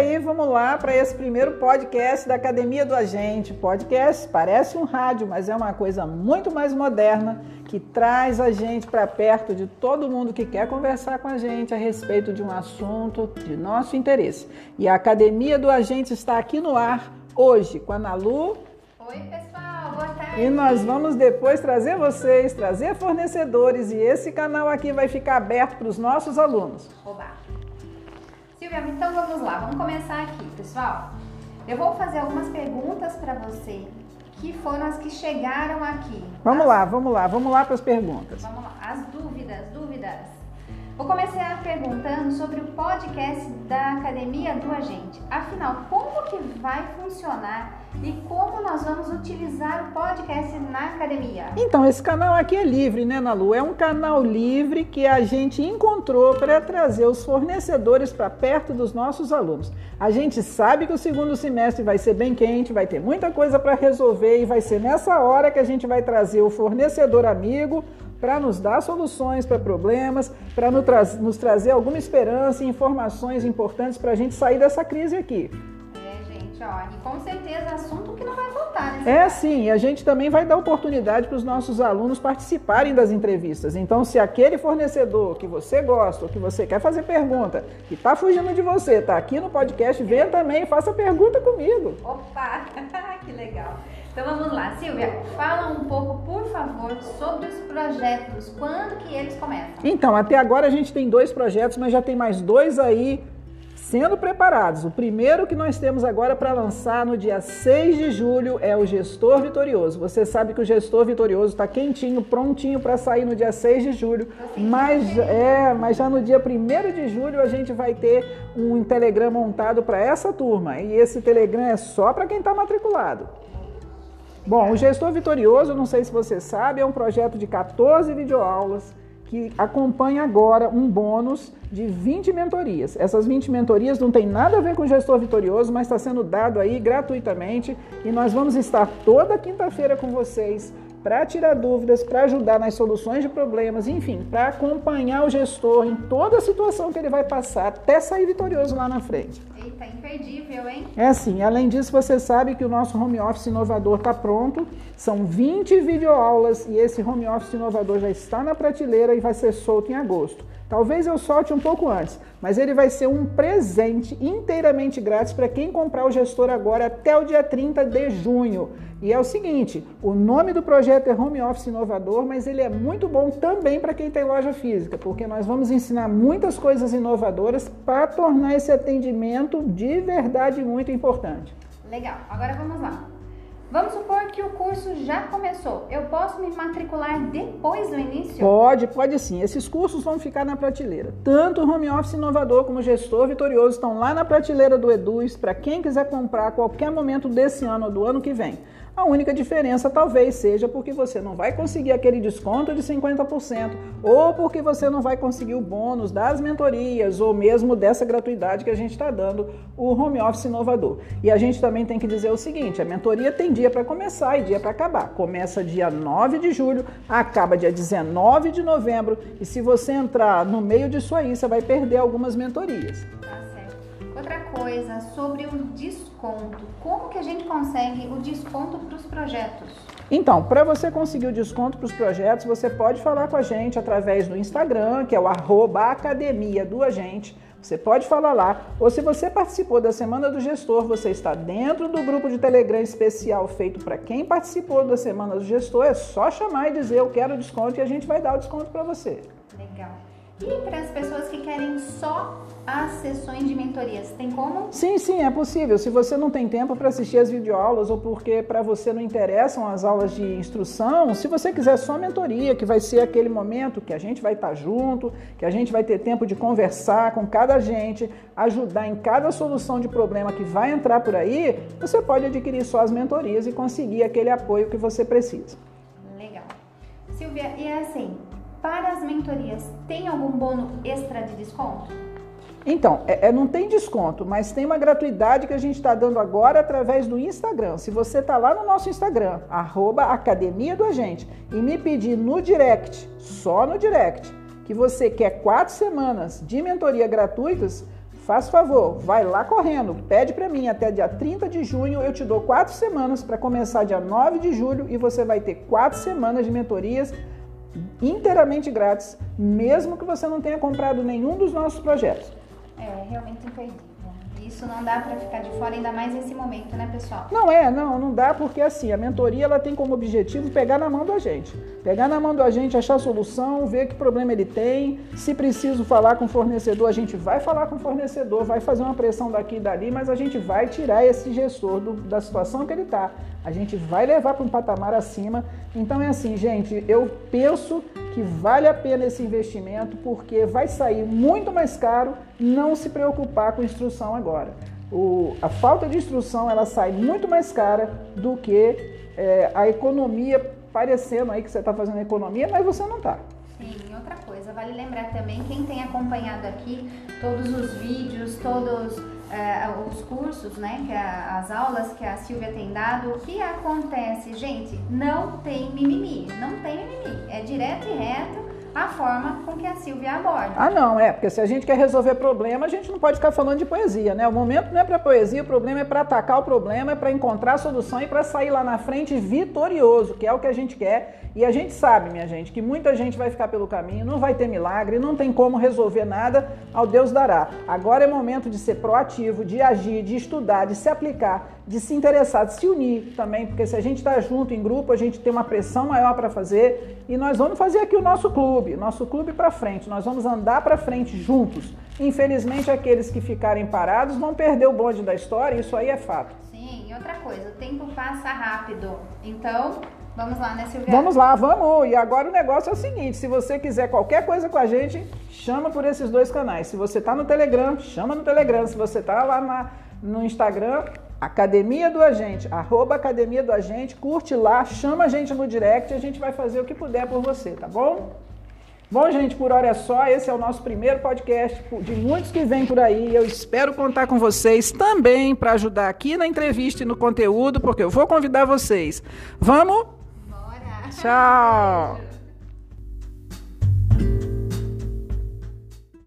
aí, vamos lá para esse primeiro podcast da Academia do Agente. Podcast parece um rádio, mas é uma coisa muito mais moderna que traz a gente para perto de todo mundo que quer conversar com a gente a respeito de um assunto de nosso interesse. E a Academia do Agente está aqui no ar hoje com a Nalu. Oi, pessoal, boa tarde. E nós vamos depois trazer vocês, trazer fornecedores e esse canal aqui vai ficar aberto para os nossos alunos. Oba. Silvia, então vamos lá, vamos começar aqui, pessoal. Eu vou fazer algumas perguntas para você, que foram as que chegaram aqui. Vamos as... lá, vamos lá, vamos lá para as perguntas. Vamos lá, as dúvidas, dúvidas. Vou começar perguntando sobre o podcast da Academia do Agente. Afinal, como que vai funcionar e como nós vamos utilizar o podcast na academia? Então, esse canal aqui é livre, né, Nalu? É um canal livre que a gente encontrou para trazer os fornecedores para perto dos nossos alunos. A gente sabe que o segundo semestre vai ser bem quente, vai ter muita coisa para resolver e vai ser nessa hora que a gente vai trazer o fornecedor amigo para nos dar soluções para problemas, para nos, tra nos trazer alguma esperança e informações importantes para a gente sair dessa crise aqui. É, gente, ó, e com certeza assunto que não vai faltar, né? É sim, e a gente também vai dar oportunidade para os nossos alunos participarem das entrevistas. Então, se aquele fornecedor que você gosta, ou que você quer fazer pergunta, que está fugindo de você, está aqui no podcast, venha também e faça pergunta comigo. Opa, que legal. Então vamos lá, Silvia, fala um pouco, por favor, sobre os projetos, quando que eles começam? Então, até agora a gente tem dois projetos, mas já tem mais dois aí sendo preparados. O primeiro que nós temos agora para lançar no dia 6 de julho é o Gestor Vitorioso. Você sabe que o Gestor Vitorioso está quentinho, prontinho para sair no dia 6 de julho, mas, é, mas já no dia 1 de julho a gente vai ter um Telegram montado para essa turma. E esse Telegram é só para quem está matriculado. Bom, o Gestor Vitorioso, não sei se você sabe, é um projeto de 14 videoaulas que acompanha agora um bônus de 20 mentorias. Essas 20 mentorias não tem nada a ver com o gestor vitorioso, mas está sendo dado aí gratuitamente e nós vamos estar toda quinta-feira com vocês para tirar dúvidas, para ajudar nas soluções de problemas, enfim, para acompanhar o gestor em toda a situação que ele vai passar até sair vitorioso lá na frente. Eita, imperdível, hein? É assim, além disso, você sabe que o nosso home office inovador está pronto. São 20 videoaulas e esse home office inovador já está na prateleira e vai ser solto em agosto. Talvez eu solte um pouco antes, mas ele vai ser um presente inteiramente grátis para quem comprar o gestor agora até o dia 30 de junho. E é o seguinte, o nome do projeto é Home Office Inovador, mas ele é muito bom também para quem tem loja física, porque nós vamos ensinar muitas coisas inovadoras para tornar esse atendimento de verdade muito importante. Legal. Agora vamos lá. Vamos supor que o curso já começou. Eu posso me matricular depois do início? Pode, pode sim. Esses cursos vão ficar na prateleira. Tanto o Home Office Inovador como o Gestor Vitorioso estão lá na prateleira do Eduz para quem quiser comprar a qualquer momento desse ano ou do ano que vem. A única diferença talvez seja porque você não vai conseguir aquele desconto de 50%, ou porque você não vai conseguir o bônus das mentorias, ou mesmo dessa gratuidade que a gente está dando, o home office inovador. E a gente também tem que dizer o seguinte: a mentoria tem dia para começar e dia para acabar. Começa dia 9 de julho, acaba dia 19 de novembro, e se você entrar no meio disso aí, você vai perder algumas mentorias. Tá Outra coisa sobre o desconto. Como que a gente consegue o desconto para os projetos? Então, para você conseguir o desconto para os projetos, você pode falar com a gente através do Instagram, que é o arroba academia do agente. Você pode falar lá. Ou se você participou da Semana do Gestor, você está dentro do grupo de Telegram especial feito para quem participou da Semana do Gestor, é só chamar e dizer eu quero desconto e a gente vai dar o desconto para você. Legal. E para as pessoas que querem só as sessões de mentorias, tem como? Sim, sim, é possível. Se você não tem tempo para assistir as videoaulas ou porque para você não interessam as aulas de instrução, se você quiser só mentoria, que vai ser aquele momento que a gente vai estar junto, que a gente vai ter tempo de conversar com cada gente, ajudar em cada solução de problema que vai entrar por aí, você pode adquirir só as mentorias e conseguir aquele apoio que você precisa. Legal. Silvia, e é assim, para as mentorias, tem algum bônus extra de desconto? Então, é, é, não tem desconto, mas tem uma gratuidade que a gente está dando agora através do Instagram. Se você está lá no nosso Instagram, arroba Academia do Agente, e me pedir no direct, só no direct, que você quer quatro semanas de mentoria gratuitas, faz favor, vai lá correndo, pede para mim até dia 30 de junho, eu te dou quatro semanas para começar dia 9 de julho e você vai ter quatro semanas de mentorias inteiramente grátis, mesmo que você não tenha comprado nenhum dos nossos projetos. É realmente imperdível. Isso não dá para ficar de fora, ainda mais nesse momento, né, pessoal? Não é, não, não dá porque assim, a mentoria ela tem como objetivo pegar na mão do agente. Pegar na mão do agente, achar solução, ver que problema ele tem. Se preciso falar com o fornecedor, a gente vai falar com o fornecedor, vai fazer uma pressão daqui e dali, mas a gente vai tirar esse gestor do, da situação que ele está. A gente vai levar para um patamar acima. Então é assim, gente, eu penso que vale a pena esse investimento porque vai sair muito mais caro não se preocupar com instrução agora. O, a falta de instrução ela sai muito mais cara do que é, a economia parecendo aí que você está fazendo economia, mas você não está. Sim, outra coisa, vale lembrar também, quem tem acompanhado aqui todos os vídeos, todos uh, os cursos, né, que a, as aulas que a Silvia tem dado, o que acontece? Gente, não tem mimimi, não tem mimimi, é direto e reto a forma com que a Silvia aborda. Ah, não, é, porque se a gente quer resolver problema, a gente não pode ficar falando de poesia, né? O momento não é para poesia, o problema é para atacar o problema, é para encontrar a solução e para sair lá na frente vitorioso, que é o que a gente quer. E a gente sabe, minha gente, que muita gente vai ficar pelo caminho, não vai ter milagre, não tem como resolver nada, ao Deus dará. Agora é momento de ser proativo, de agir, de estudar, de se aplicar, de se interessar, de se unir também, porque se a gente está junto em grupo, a gente tem uma pressão maior para fazer e nós vamos fazer aqui o nosso clube, nosso clube para frente, nós vamos andar para frente juntos. Infelizmente, aqueles que ficarem parados vão perder o bonde da história, isso aí é fato. Sim, e outra coisa, o tempo passa rápido, então Vamos lá, né, Silvia? Vamos lá, vamos. E agora o negócio é o seguinte: se você quiser qualquer coisa com a gente, chama por esses dois canais. Se você está no Telegram, chama no Telegram. Se você está lá na, no Instagram, Academia do Agente, arroba Academia do Agente, curte lá, chama a gente no direct e a gente vai fazer o que puder por você, tá bom? Bom, gente, por hora é só. Esse é o nosso primeiro podcast de muitos que vêm por aí. Eu espero contar com vocês também para ajudar aqui na entrevista e no conteúdo, porque eu vou convidar vocês. Vamos? Bora! Tchau!